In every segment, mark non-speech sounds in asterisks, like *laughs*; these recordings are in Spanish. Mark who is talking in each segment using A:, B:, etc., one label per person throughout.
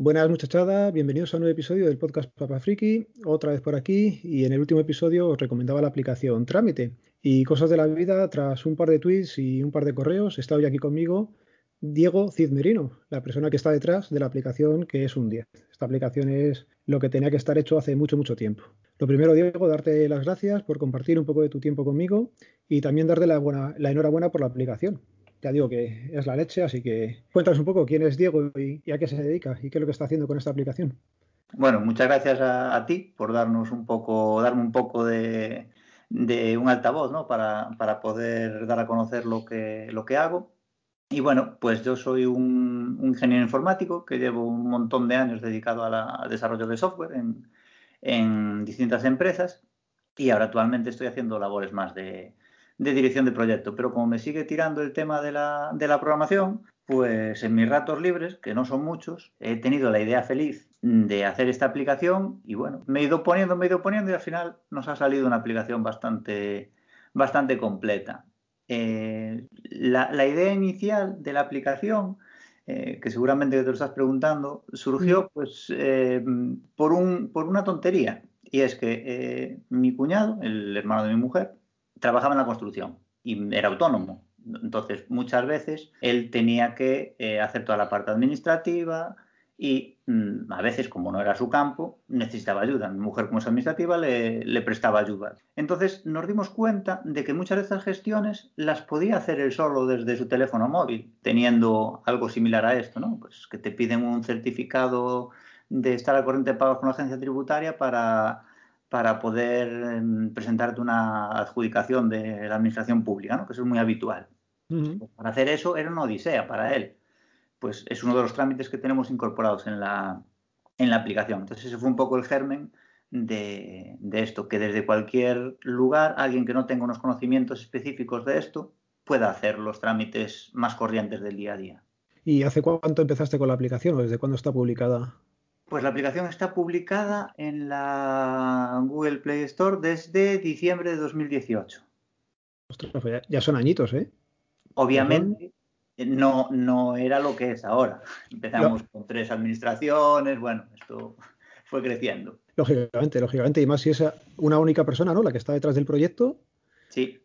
A: Buenas muchachada, bienvenidos a un nuevo episodio del podcast Papa Friki, otra vez por aquí. Y en el último episodio os recomendaba la aplicación Trámite. Y cosas de la vida tras un par de tweets y un par de correos, está hoy aquí conmigo Diego Cizmerino, la persona que está detrás de la aplicación que es un 10. Esta aplicación es lo que tenía que estar hecho hace mucho, mucho tiempo. Lo primero, Diego, darte las gracias por compartir un poco de tu tiempo conmigo y también darte la enhorabuena por la aplicación ya digo que es la leche, así que cuéntanos un poco quién es Diego y, a qué se dedica y qué es lo que está haciendo con esta aplicación.
B: Bueno, muchas gracias a, ti por darnos un poco, darme un poco de, un altavoz, ¿no? Para, poder dar a conocer lo que, lo que hago. Y bueno, pues yo soy un, ingeniero informático que llevo un montón de años dedicado al desarrollo de software en, en distintas empresas y ahora actualmente estoy haciendo labores más de, de dirección de proyecto. Pero como me sigue tirando el tema de la, de la programación, pues en mis ratos libres, que no son muchos, he tenido la idea feliz de hacer esta aplicación y bueno, me he ido poniendo, me he ido poniendo y al final nos ha salido una aplicación bastante, bastante completa. Eh, la, la, idea inicial de la aplicación, eh, que seguramente te lo estás preguntando, surgió pues eh, por, un, por una tontería. Y es que mi cuñado, el hermano de mi mujer, trabajaba en la construcción y era autónomo. Entonces, muchas veces él tenía que eh, hacer toda la parte administrativa y mm, a veces, como no era su campo, necesitaba ayuda. Mi mujer, como es administrativa, le, prestaba ayuda. Entonces, nos dimos cuenta de que muchas de estas gestiones las podía hacer él solo desde su teléfono móvil, teniendo algo similar a esto, ¿no? Pues que te piden un certificado de estar al corriente de pagos con la agencia tributaria para para poder em, presentarte una adjudicación de la administración pública, ¿no? que eso es muy habitual. Pues para hacer eso era una odisea para él. Pues es uno de los trámites que tenemos incorporados en la, en la aplicación. Entonces ese fue un poco el germen de, de, esto, que desde cualquier lugar, alguien que no tenga unos conocimientos específicos de esto, pueda hacer los trámites más corrientes del día a día.
A: ¿Y hace cuánto empezaste con la aplicación o desde cuándo está publicada?
B: Pues la aplicación está publicada en la Google Play Store desde diciembre de 2018.
A: Ostras, pues ya son añitos, ¿eh?
B: Obviamente no, no era lo que es ahora. Empezamos con tres administraciones, bueno, esto fue creciendo.
A: Lógicamente, lógicamente, y más si es una única persona, ¿no? La que está detrás del proyecto.
B: Sí.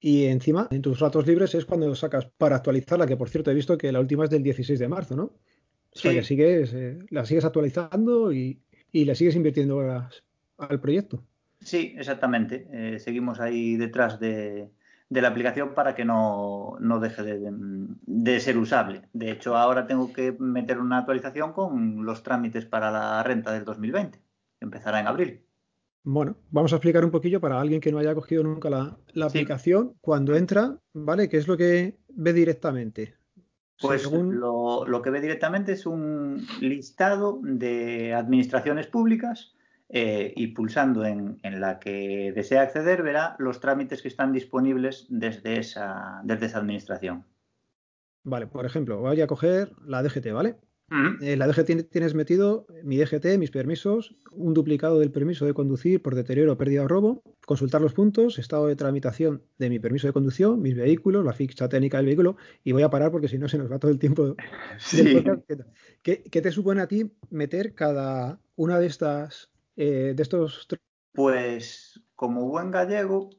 A: Y encima, en tus ratos libres es cuando sacas para actualizarla, que por cierto he visto que la última es del 16 de marzo, ¿no? O sea, que sigues, eh, la sigues actualizando y, y le sigues invirtiendo al proyecto.
B: Sí, exactamente. Eh, seguimos ahí detrás de, la aplicación para que no, deje de, ser usable. De hecho, ahora tengo que meter una actualización con los trámites para la renta del 2020, que empezará en abril.
A: Bueno, vamos a explicar un poquillo para alguien que no haya cogido nunca la, aplicación. Cuando entra, ¿vale? ¿Qué es lo que ve directamente?
B: Pues lo, que ve directamente es un listado de administraciones públicas eh, y pulsando en, la que desea acceder verá los trámites que están disponibles desde esa, desde esa administración.
A: Vale, por ejemplo, voy a coger la DGT, ¿vale? Eh, la DGT tienes metido mi DGT, mis permisos, un duplicado del permiso de conducir por deterioro, pérdida o robo, consultar los puntos, estado de tramitación de mi permiso de conducción, mis vehículos, la ficha técnica del vehículo, y voy a parar porque si no se nos va todo el tiempo. *laughs* ¿Qué, te supone a ti meter cada una de estas eh, de estos?
B: Pues como buen gallego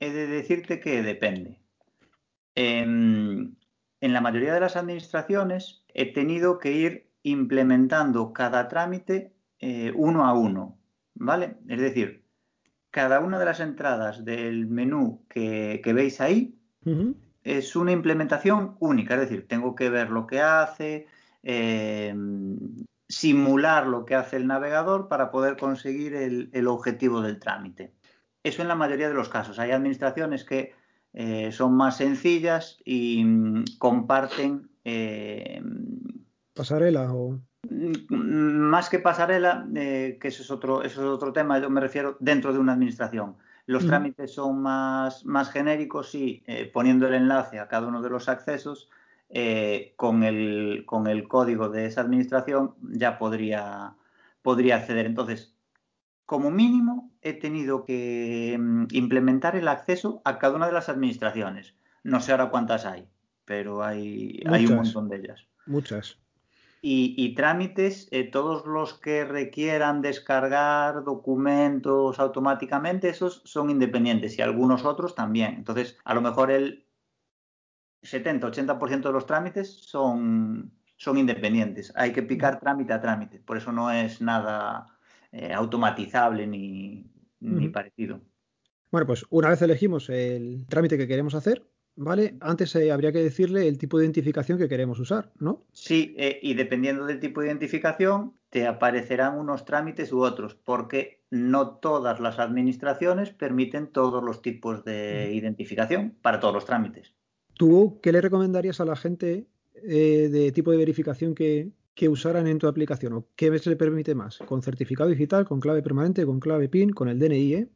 B: he de decirte que depende. Em, en la mayoría de las administraciones he tenido que ir implementando cada trámite eh, uno a uno, ¿vale? Es decir, cada una de las entradas del menú que, veis ahí es una implementación única, es decir, tengo que ver lo que hace, em, simular lo que hace el navegador para poder conseguir el objetivo del trámite. Eso en la mayoría de los casos. Hay administraciones que eh, son más sencillas y mm, comparten... Eh,
A: ¿Pasarela o...?
B: Mm, más que pasarela, eh, que eso es, otro, eso es otro tema, yo me refiero dentro de una administración. Los trámites son más, más genéricos y poniendo el enlace a cada uno de los accesos, con, el, con el código de esa administración ya podría, podría acceder. Entonces, como mínimo he tenido que mm, implementar el acceso a cada una de las administraciones. No sé ahora cuántas hay, pero hay, hay un montón de ellas.
A: Muchas.
B: Y, trámites, eh, todos los que requieran descargar documentos automáticamente, esos son independientes y algunos otros también. Entonces, a lo mejor el 70-80% de los trámites son, son independientes. Hay que picar trámite a trámite. Por eso no es nada eh, automatizable ni, ni parecido.
A: Bueno, pues una vez elegimos el trámite que queremos hacer, ¿vale? Antes eh, habría que decirle el tipo de identificación que queremos usar, ¿no?
B: Sí, eh, y dependiendo del tipo de identificación, te aparecerán unos trámites u otros, porque no todas las administraciones permiten todos los tipos de identificación para todos los trámites.
A: ¿Tú qué le recomendarías a la gente de tipo de verificación que, que usaran en tu aplicación? ¿O qué se le permite más? ¿Con certificado digital, con clave permanente, con clave PIN, con el DNI? Eh?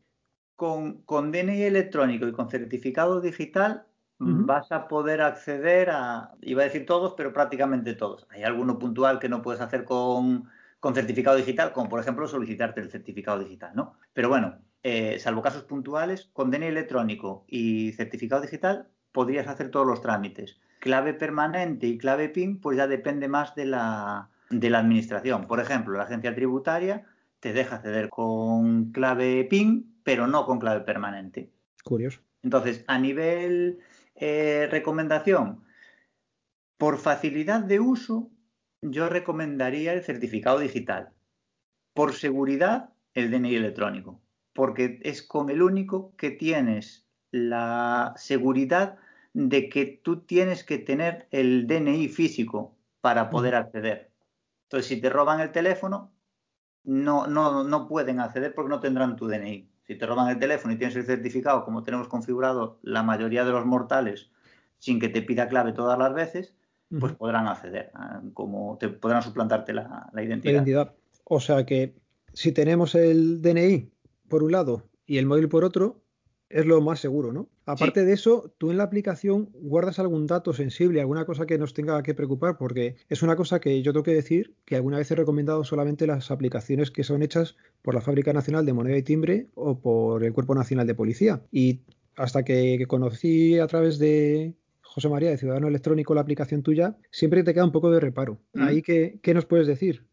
B: Con, con DNI electrónico y con certificado digital vas a poder acceder a, iba a decir todos, pero prácticamente todos. Hay alguno puntual que no puedes hacer con, con certificado digital, como por ejemplo solicitarte el certificado digital, ¿no? Pero bueno, eh, salvo casos puntuales, con DNI electrónico y certificado digital podrías hacer todos los trámites. Clave permanente y clave PIN, pues ya depende más de la, de la administración. Por ejemplo, la agencia tributaria te deja acceder con clave PIN, pero no con clave permanente.
A: Curioso.
B: Entonces, a nivel eh, recomendación, por facilidad de uso, yo recomendaría el certificado digital. Por seguridad, el DNI electrónico, porque es con el único que tienes la seguridad de que tú tienes que tener el DNI físico para poder acceder. Entonces, si te roban el teléfono, no, no, no pueden acceder porque no tendrán tu DNI si te roban el teléfono y tienes el certificado, como tenemos configurado la mayoría de los mortales, sin que te pida clave todas las veces, pues podrán acceder, como te podrán suplantarte la, identidad.
A: identidad. O sea que si tenemos el DNI por un lado y el móvil por otro, es lo más seguro, ¿no? Aparte de eso, tú en la aplicación guardas algún dato sensible, alguna cosa que nos tenga que preocupar, porque es una cosa que yo tengo que decir que alguna vez he recomendado solamente las aplicaciones que son hechas por la Fábrica Nacional de Moneda y Timbre o por el Cuerpo Nacional de Policía. Y hasta que conocí a través de José María de Ciudadano Electrónico la aplicación tuya, siempre te queda un poco de reparo. Mm. Ahí, ¿qué, ¿qué nos puedes decir?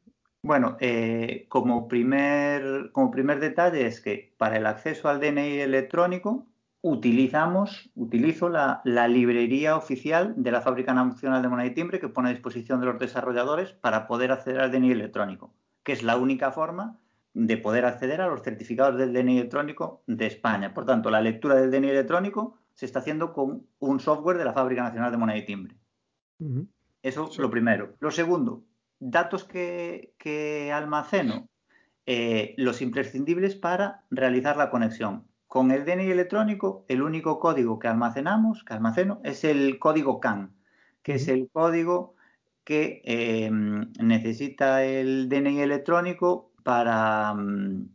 B: Bueno, eh, como, primer, como primer detalle es que para el acceso al DNI electrónico utilizamos, utilizo la, librería oficial de la Fábrica Nacional de Moneda y Timbre que pone a disposición de los desarrolladores para poder acceder al DNI electrónico, que es la única forma de poder acceder a los certificados del DNI electrónico de España. Por tanto, la lectura del DNI electrónico se está haciendo con un software de la Fábrica Nacional de Moneda y Timbre. Eso es lo primero. Lo segundo, datos que, almaceno, eh, los imprescindibles para realizar la conexión. Con el DNI electrónico, el único código que almacenamos, que almaceno, es el código CAN, que es el código que eh, necesita el DNI electrónico para...
A: Mm,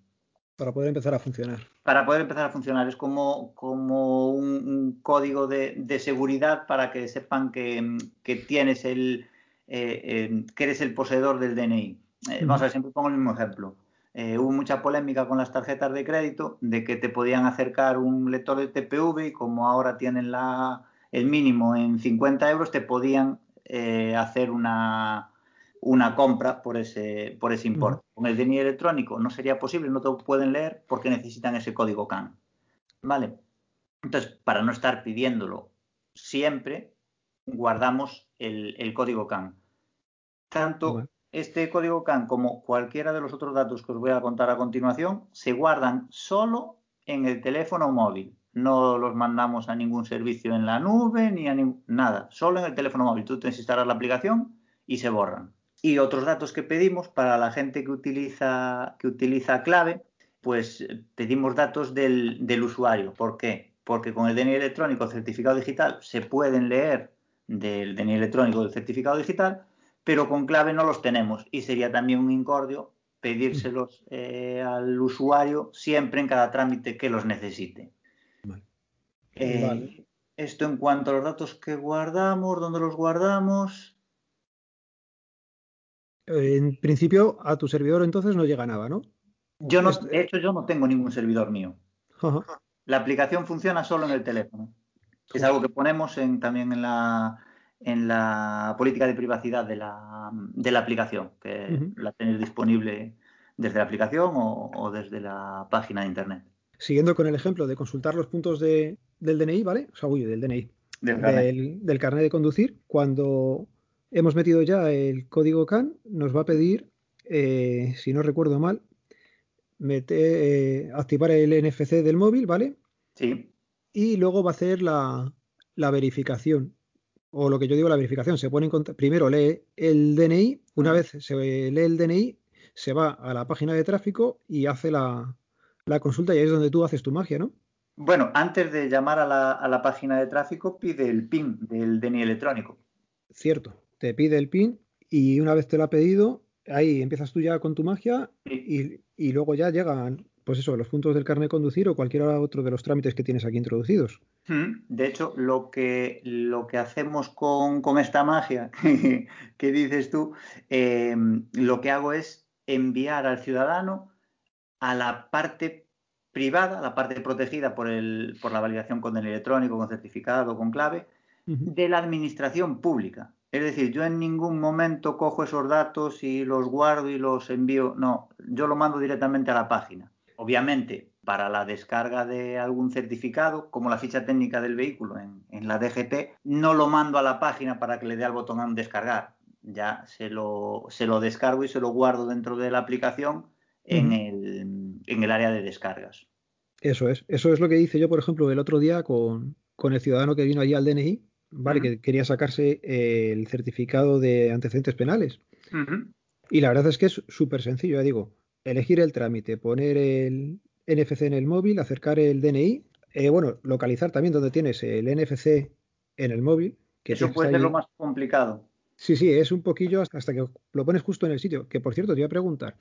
A: para poder empezar a funcionar.
B: Para poder empezar a funcionar. Es como, como un, código de, seguridad para que sepan que tienes el, eh, que eres el poseedor del DNI. Eh, vamos a ver, siempre pongo el mismo ejemplo. Eh, hubo mucha polémica con las tarjetas de crédito de que te podían acercar un lector de TPV y como ahora tienen la, el mínimo en 50 euros, te podían hacer una, una compra por ese, por ese importe. Con el DNI electrónico no sería posible, no te pueden leer porque necesitan ese código CAN. ¿Vale? Entonces, para no estar pidiéndolo siempre, guardamos el, el código CAN. Tanto este código CAN como cualquiera de los otros datos que os voy a contar a continuación se guardan solo en el teléfono móvil. No los mandamos a ningún servicio en la nube ni a nada, solo en el teléfono móvil. Tú tienes que instalar la aplicación y se borran. Y otros datos que pedimos para la gente que utiliza, clave, pues pedimos datos del, del usuario. ¿Por qué? Porque con el DNI electrónico, el certificado digital, se pueden leer del DNI electrónico del certificado digital, pero con clave no los tenemos y sería también un incordio pedírselos eh, al usuario siempre en cada trámite que los necesite. Eh, esto en cuanto a los datos que guardamos, ¿dónde los guardamos?
A: En principio, a tu servidor entonces no llega nada, ¿no?
B: Yo no, de hecho, yo no tengo ningún servidor mío. La aplicación funciona solo en el teléfono. Es algo que ponemos en, también en la, en la política de privacidad de la, de la aplicación, que la tenéis disponible desde la aplicación o, desde la página de internet.
A: Siguiendo con el ejemplo de consultar los puntos de, del DNI, ¿vale? O sea, uy, del DNI. Del, carnet. de conducir. Cuando hemos metido ya el código CAN, nos va a pedir, eh, si no recuerdo mal, eh, activar el NFC del móvil, ¿vale?
B: Sí.
A: Y luego va a hacer la, la verificación o lo que yo digo, la verificación, se pone en primero lee el DNI, una vez se lee el DNI, se va a la página de tráfico y hace la, consulta y ahí es donde tú haces tu magia, ¿no?
B: Bueno, antes de llamar a la, a la, página de tráfico, pide el PIN del DNI electrónico.
A: Cierto, te pide el PIN y una vez te lo ha pedido, ahí empiezas tú ya con tu magia y, y, luego ya llegan pues eso, los puntos del carnet de conducir o cualquier otro de los trámites que tienes aquí introducidos.
B: Hmm, de hecho, lo que, lo que hacemos con, esta magia *laughs* que, dices tú, eh, lo que hago es enviar al ciudadano a la parte privada, a la parte protegida por, el, por la validación con el electrónico, con certificado, con clave, de la administración pública. Es decir, yo en ningún momento cojo esos datos y los guardo y los envío. No, yo lo mando directamente a la página. Obviamente, para la descarga de algún certificado, como la ficha técnica del vehículo en, la DGT, no lo mando a la página para que le dé al botón a descargar. Ya se lo, se lo descargo y se lo guardo dentro de la aplicación en, el, área de descargas.
A: Eso es. Eso es lo que hice yo, por ejemplo, el otro día con, el ciudadano que vino allí al DNI, ¿vale? Que quería sacarse el certificado de antecedentes penales. Y la verdad es que es súper sencillo, ya digo elegir el trámite, poner el NFC en el móvil, acercar el DNI, eh, bueno, localizar también donde tienes el NFC en el móvil.
B: Que Eso puede ser lo más complicado.
A: Sí, sí, es un poquillo hasta que lo pones justo en el sitio. Que por cierto, te iba a preguntar,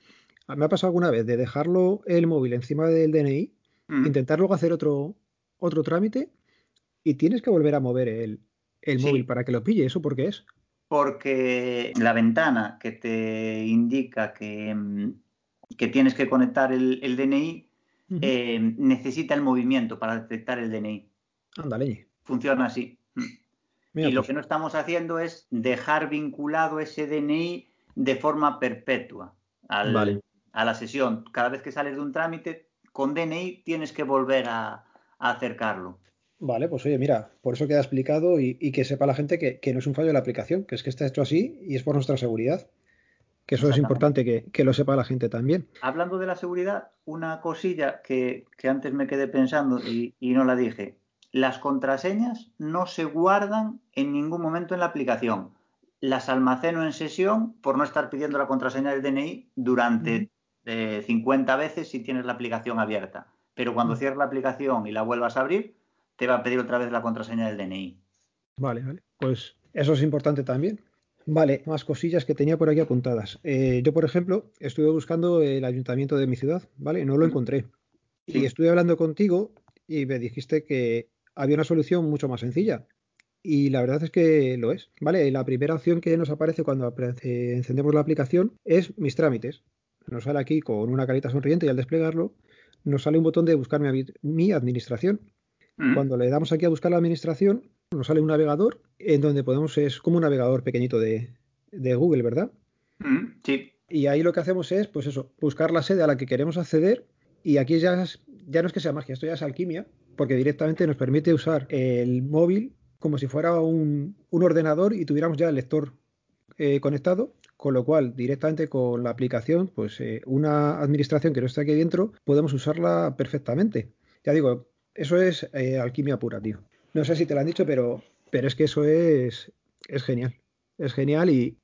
A: me ha pasado alguna vez de dejarlo el móvil encima del DNI, mm. intentar luego hacer otro, otro trámite y tienes que volver a mover el, móvil para que lo pille. ¿Eso por qué es?
B: Porque la ventana que te indica que, mm, que tienes que conectar el, DNI, eh, necesita el movimiento para detectar el DNI.
A: Ándale.
B: Funciona así. Mm. y lo pues. que no estamos haciendo es dejar vinculado ese DNI de forma perpetua a la sesión. Cada vez que sales de un trámite con DNI tienes que volver a, acercarlo.
A: Vale, pues oye, mira, por eso queda explicado y, que sepa la gente que, que, no es un fallo de la aplicación, que es que está hecho así y es por nuestra seguridad. Que eso es importante que, lo sepa la gente también.
B: Hablando de la seguridad, una cosilla que, antes me quedé pensando y, no la dije. Las contraseñas no se guardan en ningún momento en la aplicación. Las almaceno en sesión por no estar pidiendo la contraseña del DNI durante 50 eh, veces si tienes la aplicación abierta. Pero cuando cierres la aplicación y la vuelvas a abrir, te va a pedir otra vez la contraseña del DNI.
A: Vale, vale. Pues eso es importante también. Vale, más cosillas que tenía por aquí apuntadas. Eh, yo, por ejemplo, estuve buscando el ayuntamiento de mi ciudad, ¿vale? No lo encontré. Y estuve hablando contigo y me dijiste que había una solución mucho más sencilla. Y la verdad es que lo es, ¿vale? La primera opción que nos aparece cuando encendemos la aplicación es mis trámites. Nos sale aquí con una carita sonriente y al desplegarlo nos sale un botón de buscar mi, administración. Cuando le damos aquí a buscar la administración, nos sale un navegador en donde podemos, es como un navegador pequeñito de, Google, ¿verdad?
B: Mm, sí.
A: Y ahí lo que hacemos es, pues eso, buscar la sede a la que queremos acceder y aquí ya, ya no es que sea magia, esto ya es alquimia, porque directamente nos permite usar el móvil como si fuera un, ordenador y tuviéramos ya el lector eh, conectado, con lo cual directamente con la aplicación, pues eh, una administración que no está aquí dentro, podemos usarla perfectamente. Ya digo, eso es eh, alquimia pura, tío. No sé si te lo han dicho, pero, pero es que eso es, es genial. Es genial y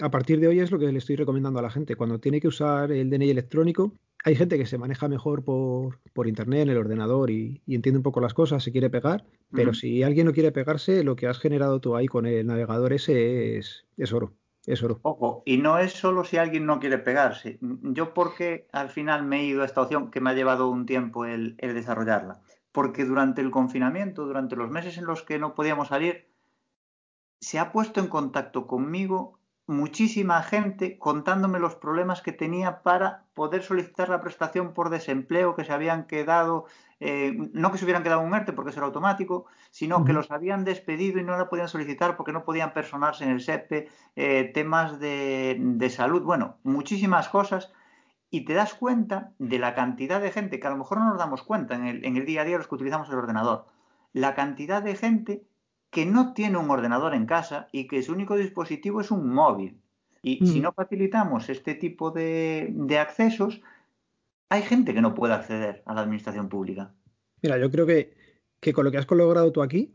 A: a partir de hoy es lo que le estoy recomendando a la gente. Cuando tiene que usar el DNI electrónico, hay gente que se maneja mejor por, por internet, en el ordenador y, entiende un poco las cosas, se quiere pegar, pero si alguien no quiere pegarse, lo que has generado tú ahí con el navegador ese es, es oro. Es oro.
B: Ojo, y no es solo si alguien no quiere pegarse. Yo porque al final me he ido a esta opción que me ha llevado un tiempo el desarrollarla porque durante el confinamiento, durante los meses en los que no podíamos salir, se ha puesto en contacto conmigo muchísima gente contándome los problemas que tenía para poder solicitar la prestación por desempleo que se habían quedado, eh, no que se hubieran quedado un porque eso era automático, sino que los habían despedido y no la podían solicitar porque no podían personarse en el SEPE, eh, temas de, de, salud, bueno, muchísimas cosas. Y te das cuenta de la cantidad de gente, que a lo mejor no nos damos cuenta en el, en el día a día los que utilizamos el ordenador, la cantidad de gente que no tiene un ordenador en casa y que su único dispositivo es un móvil. Y si mm. no facilitamos este tipo de, accesos, hay gente que no puede acceder a la administración pública.
A: Mira, yo creo que, con lo que has logrado tú aquí,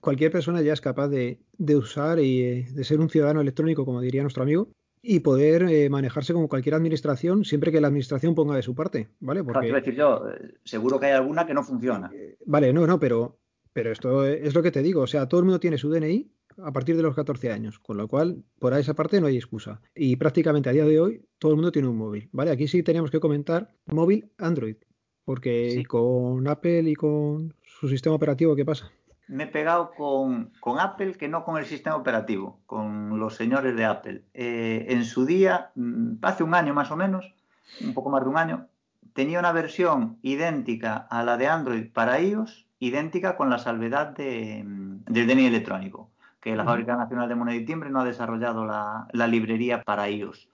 A: cualquier persona ya es capaz de, usar y eh, de ser un ciudadano electrónico, como diría nuestro amigo, y poder eh, manejarse como cualquier administración siempre que la administración ponga de su parte, ¿vale?
B: Porque, decir yo, eh, seguro que hay alguna que no funciona.
A: vale, no, no, pero pero esto es lo que te digo, o sea, todo el mundo tiene su DNI a partir de los 14 años, con lo cual, por esa parte no hay excusa. Y prácticamente a día de hoy todo el mundo tiene un móvil, ¿vale? Aquí sí teníamos que comentar móvil Android, porque con Apple y con su sistema operativo, ¿qué pasa?
B: Me he pegado con, Apple que no con el sistema operativo, con los señores de Apple. Eh, en su día, mm, hace un año más o menos, un poco más de un año, tenía una versión idéntica a la de Android para iOS idéntica con la salvedad de, del DNI electrónico, que la Fábrica Nacional de Moneda y Timbre no ha desarrollado la, librería para iOS.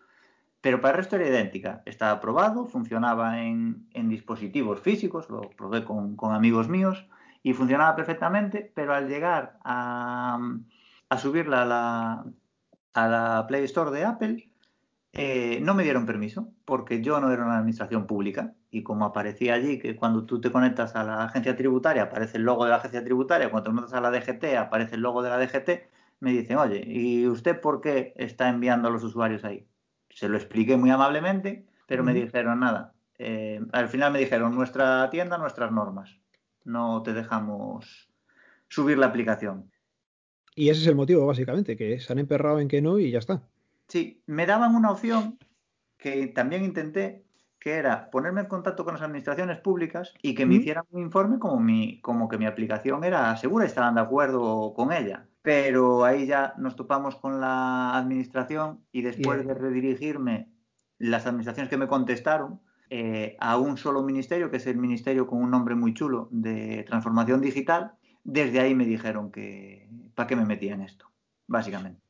B: Pero para el resto era idéntica. Estaba aprobado, funcionaba en, dispositivos físicos, lo probé con, amigos míos y funcionaba perfectamente, pero al llegar a, subirla a la, a la Play Store de Apple, eh, no me dieron permiso porque yo no era una administración pública y como aparecía allí que cuando tú te conectas a la agencia tributaria aparece el logo de la agencia tributaria, cuando te conectas a la DGT aparece el logo de la DGT, me dicen, oye, ¿y usted por qué está enviando a los usuarios ahí? Se lo expliqué muy amablemente, pero me dijeron nada. Eh, al final me dijeron, nuestra tienda, nuestras normas. No te dejamos subir la aplicación.
A: Y ese es el motivo, básicamente, que se han emperrado en que no y ya está.
B: Sí, me daban una opción que también intenté, que era ponerme en contacto con las administraciones públicas y que me hicieran un informe como, mi, como que mi aplicación era segura y estaban de acuerdo con ella. Pero ahí ya nos topamos con la administración y después de redirigirme las administraciones que me contestaron eh, a un solo ministerio, que es el ministerio con un nombre muy chulo de transformación digital, desde ahí me dijeron que para qué me metía en esto, básicamente.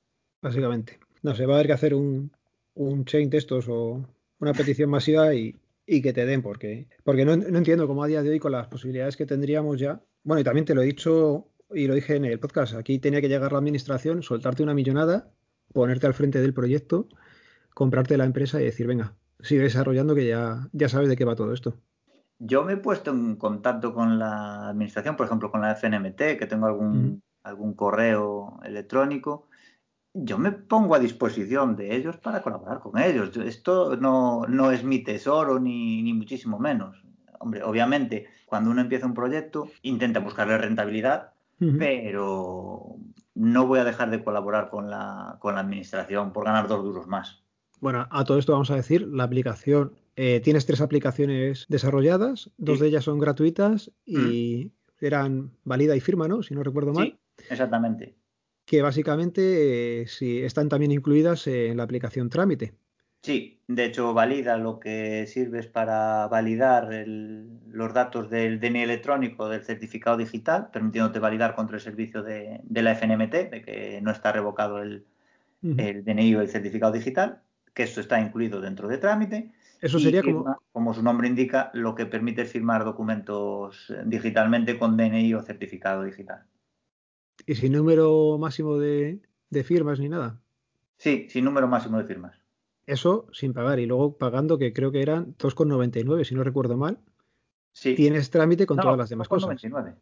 A: Básicamente. No sé, va a haber que hacer un, un chain de estos o una petición masiva y, que te den, porque, porque no, entiendo cómo a día de hoy con las posibilidades que tendríamos ya. Bueno, y también te lo he dicho y lo dije en el podcast, aquí tenía que llegar la administración, soltarte una millonada, ponerte al frente del proyecto, comprarte la empresa y decir, venga, sigue desarrollando que ya, ya sabes de qué va todo esto.
B: Yo me he puesto en contacto con la administración, por ejemplo, con la FNMT, que tengo algún, algún correo electrónico, yo me pongo a disposición de ellos para colaborar con ellos. Esto no, es mi tesoro ni, ni, muchísimo menos. Hombre, obviamente, cuando uno empieza un proyecto, intenta buscarle rentabilidad, pero no voy a dejar de colaborar con la, con la administración por ganar dos duros más.
A: Bueno, a todo esto vamos a decir, la aplicación, eh, tienes tres aplicaciones desarrolladas, dos de ellas son gratuitas y eran valida y firma, ¿no? Si no recuerdo mal. Sí,
B: exactamente
A: que básicamente eh, están también incluidas en la aplicación trámite.
B: Sí, de hecho valida lo que sirve es para validar los datos del DNI electrónico del certificado digital, permitiéndote validar contra el servicio de, la FNMT, de que no está revocado el, DNI o el certificado digital, que esto está incluido dentro de trámite.
A: Eso sería como...
B: Como su nombre indica, lo que permite firmar documentos digitalmente con DNI o certificado digital.
A: ¿Y sin número máximo de, firmas ni nada?
B: Sí, sin número máximo de firmas.
A: Eso sin pagar y luego pagando, que creo que eran 2,99, si no recuerdo mal. Sí. Tienes trámite con todas las demás 2, cosas. 2,99.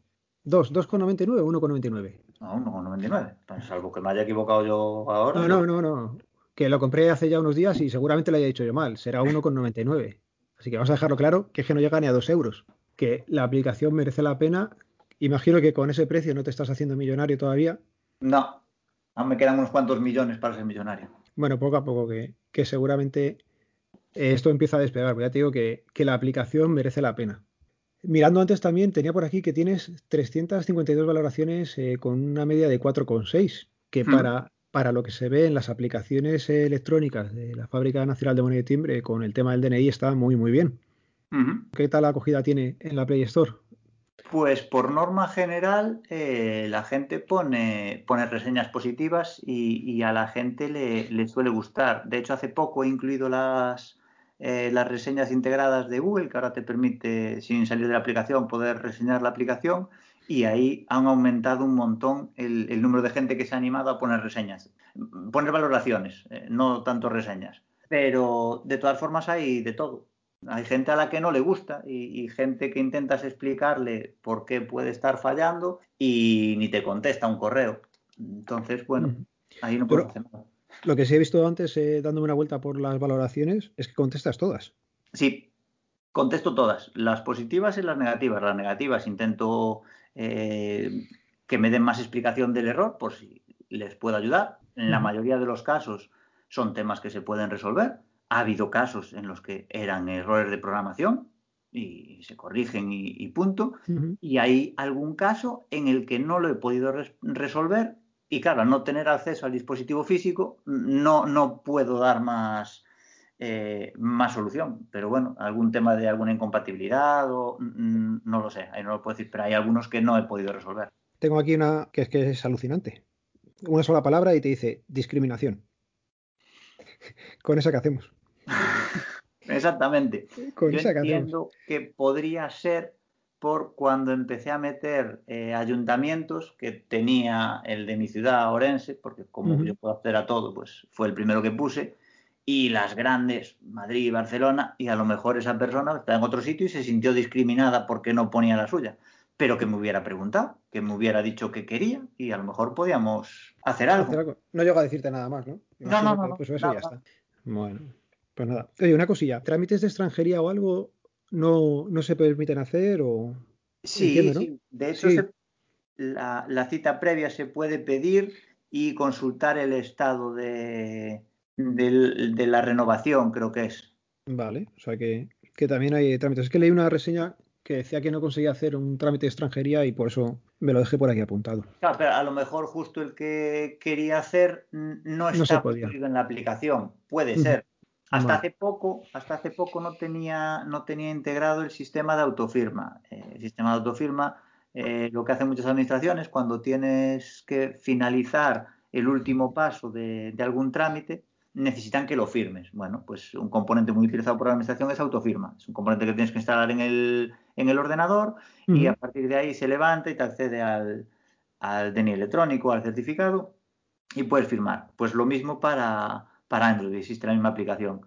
A: 2, 2,99 o 1,99.
B: No, 1,99. Salvo que me haya equivocado yo ahora.
A: No, no, no, no. Que lo compré hace ya unos días y seguramente lo haya dicho yo mal. Será 1,99. Así que vamos a dejarlo claro que es que no llega ni a 2 euros. Que la aplicación merece la pena Imagino que con ese precio no te estás haciendo millonario todavía.
B: No, aún me quedan unos cuantos millones para ser millonario.
A: Bueno, poco a poco, que, seguramente esto empieza a despegar. Ya te digo que, la aplicación merece la pena. Mirando antes también, tenía por aquí que tienes 352 valoraciones eh, con una media de 4,6, que hmm. para, para lo que se ve en las aplicaciones electrónicas de la Fábrica Nacional de Moneda y Timbre con el tema del DNI está muy, muy bien. ¿Qué tal acogida tiene en la Play Store?
B: Pues por norma general eh, la gente pone, pone reseñas positivas y, a la gente le, suele gustar. De hecho, hace poco he incluido las, eh, las reseñas integradas de Google, que ahora te permite, sin salir de la aplicación, poder reseñar la aplicación y ahí han aumentado un montón el, número de gente que se ha animado a poner reseñas. Poner valoraciones, eh, no tanto reseñas. Pero de todas formas hay de todo. Hay gente a la que no le gusta y, gente que intentas explicarle por qué puede estar fallando y ni te contesta un correo. Entonces, bueno, ahí no puedo hacer nada.
A: Lo que sí he visto antes, eh, dándome una vuelta por las valoraciones, es que contestas todas.
B: Sí, contesto todas, las positivas y las negativas. Las negativas intento eh, que me den más explicación del error por si les puedo ayudar. En la mayoría de los casos son temas que se pueden resolver. Ha habido casos en los que eran errores de programación y se corrigen y, punto. Y hay algún caso en el que no lo he podido resolver y claro, al no tener acceso al dispositivo físico, no, no puedo dar más, eh, más solución. Pero bueno, algún tema de alguna incompatibilidad o mm, no lo sé, ahí no lo puedo decir, pero hay algunos que no he podido resolver.
A: Tengo aquí una que es que es alucinante. Una sola palabra y te dice discriminación. *laughs* Con esa que hacemos. *laughs*
B: Exactamente. Con Yo entiendo que podría ser por cuando empecé a meter eh, ayuntamientos que tenía el de mi ciudad, Orense, porque como yo puedo hacer a todo, pues fue el primero que puse y las grandes, Madrid y Barcelona, y a lo mejor esa persona está en otro sitio y se sintió discriminada porque no ponía la suya, pero que me hubiera preguntado, que me hubiera dicho que quería y a lo mejor podíamos hacer algo.
A: No llego a decirte nada más, ¿no?
B: No, no, no.
A: Pues eso ya está. Bueno, pues nada. Oye, una cosilla, ¿trámites de extranjería o algo no, no se permiten hacer o...?
B: Sí, sí. de hecho la, la cita previa se puede pedir y consultar el estado de, de la renovación, creo que es.
A: Vale, o sea que, también hay trámites. Es que leí una reseña que decía que no conseguía hacer un trámite de extranjería y por eso me lo dejé por aquí apuntado.
B: Claro, pero a lo mejor justo el que quería hacer no está no en la aplicación. Puede ser. Hasta hace poco, hasta hace poco no tenía, no tenía integrado el sistema de autofirma. Eh, el sistema de autofirma, eh, lo que hacen muchas administraciones, cuando tienes que finalizar el último paso de algún trámite, necesitan que lo firmes. Bueno, pues un componente muy utilizado por la administración es autofirma. Es un componente que tienes que instalar en el, en el ordenador y a partir de ahí se levanta y te accede al, al DNI electrónico, al certificado y puedes firmar. Pues lo mismo para, para Android, existe la misma aplicación.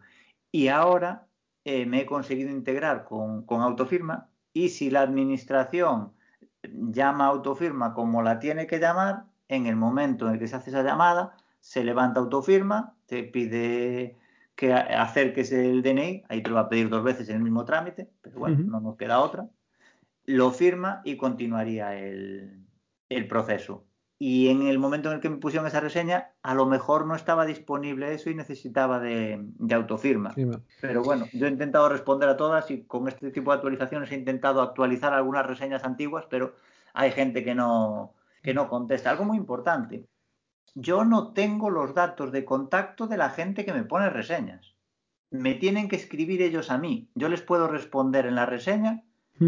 B: Y ahora eh, me he conseguido integrar con, con autofirma y si la administración llama autofirma como la tiene que llamar, en el momento en el que se hace esa llamada, se levanta autofirma, te pide que acerques el DNI, ahí te lo va a pedir dos veces en el mismo trámite, pero bueno, no nos queda otra. Lo firma y continuaría el, proceso. Y en el momento en el que me pusieron esa reseña, a lo mejor no estaba disponible eso y necesitaba de, autofirma. Pero bueno, yo he intentado responder a todas y con este tipo de actualizaciones he intentado actualizar algunas reseñas antiguas, pero hay gente que no, que no contesta. Algo muy importante, yo no tengo los datos de contacto de la gente que me pone reseñas. Me tienen que escribir ellos a mí. Yo les puedo responder en la reseña,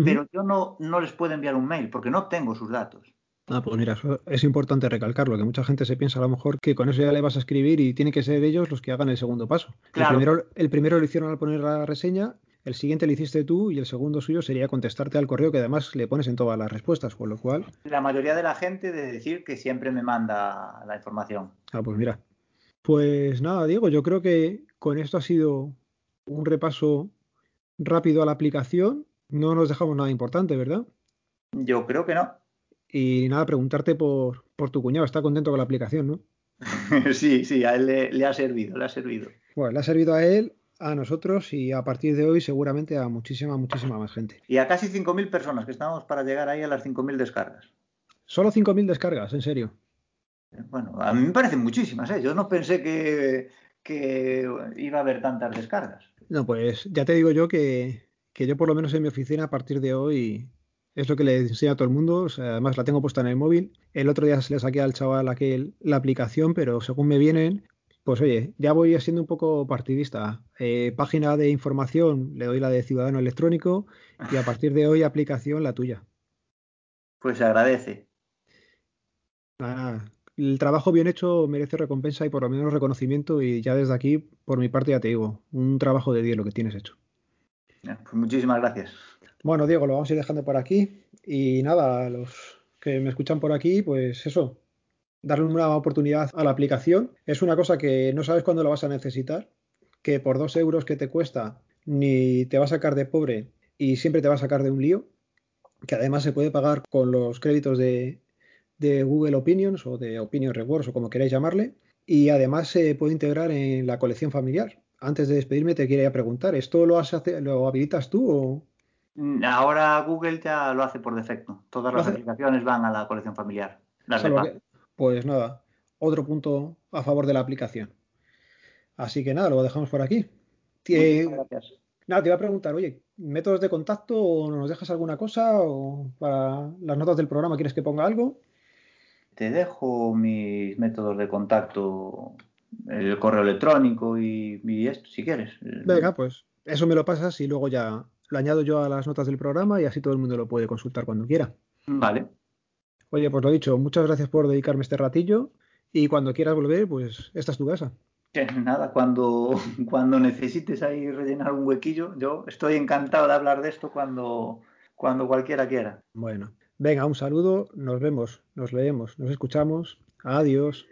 B: pero yo no, no les puedo enviar un mail porque no tengo sus datos.
A: Ah, pues mira, es importante recalcarlo, que mucha gente se piensa a lo mejor que con eso ya le vas a escribir y tiene que ser ellos los que hagan el segundo paso. El, primero, el primero lo hicieron al poner la reseña el siguiente lo hiciste tú y el segundo suyo sería contestarte al correo que además le pones en todas las respuestas, con lo cual...
B: La mayoría de la gente de decir que siempre me manda la información.
A: Ah, pues mira. Pues nada, Diego, yo creo que con esto ha sido un repaso rápido a la aplicación. No nos dejamos nada importante, ¿verdad?
B: Yo creo que no.
A: Y nada, preguntarte por, por tu cuñado. Está contento con la aplicación, ¿no? *laughs*
B: sí, sí, a él le, le, ha servido, le ha servido.
A: Bueno, le ha servido a él a nosotros y a partir de hoy seguramente a muchísima, muchísima más gente.
B: Y a casi 5.000 personas que estamos para llegar ahí a las 5.000 descargas.
A: Solo 5.000 descargas, en serio.
B: Bueno, a mí me parecen muchísimas, ¿eh? Yo no pensé que, que iba a haber tantas descargas.
A: No, pues ya te digo yo que, que yo por lo menos en mi oficina a partir de hoy es lo que le enseña a todo el mundo. además, la tengo puesta en el móvil. El otro día se le saqué al chaval aquel, la aplicación, pero según me vienen, pues oye, ya voy siendo un poco partidista. Eh, página de información, le doy la de Ciudadano Electrónico y a partir de hoy aplicación la tuya.
B: Pues se agradece.
A: el trabajo bien hecho merece recompensa y por lo menos reconocimiento y ya desde aquí, por mi parte, ya te digo, un trabajo de 10 lo que tienes hecho.
B: Pues muchísimas gracias.
A: Bueno, Diego, lo vamos a ir dejando por aquí y nada, los que me escuchan por aquí, pues eso, darle una oportunidad a la aplicación. Es una cosa que no sabes cuándo la vas a necesitar, que por dos euros que te cuesta ni te va a sacar de pobre y siempre te va a sacar de un lío, que además se puede pagar con los créditos de, Google Opinions o de Opinion Rewards o como queráis llamarle, y además se puede integrar en la colección familiar. Antes de despedirme te quería preguntar, ¿esto lo, lo habilitas tú o...?
B: Mm, ahora Google ya lo hace por defecto. Todas las aplicaciones van a la colección familiar.
A: Pues nada, otro punto a favor de la aplicación. Así que nada, lo dejamos por aquí.
B: gracias.
A: Nada, te iba a preguntar, oye, métodos de contacto o nos dejas alguna cosa o para las notas del programa quieres que ponga algo?
B: Te dejo mis métodos de contacto, el correo electrónico y, y esto, si quieres.
A: Venga, pues eso me lo pasas y luego ya lo añado yo a las notas del programa y así todo el mundo lo puede consultar cuando quiera.
B: Vale.
A: Oye, pues lo dicho, muchas gracias por dedicarme este ratillo y cuando quieras volver, pues esta es tu casa.
B: nada, cuando, *laughs* cuando necesites ahí rellenar un huequillo, yo estoy encantado de hablar de esto cuando, cuando cualquiera quiera.
A: Bueno, venga, un saludo, nos vemos, nos leemos, nos escuchamos. Adiós.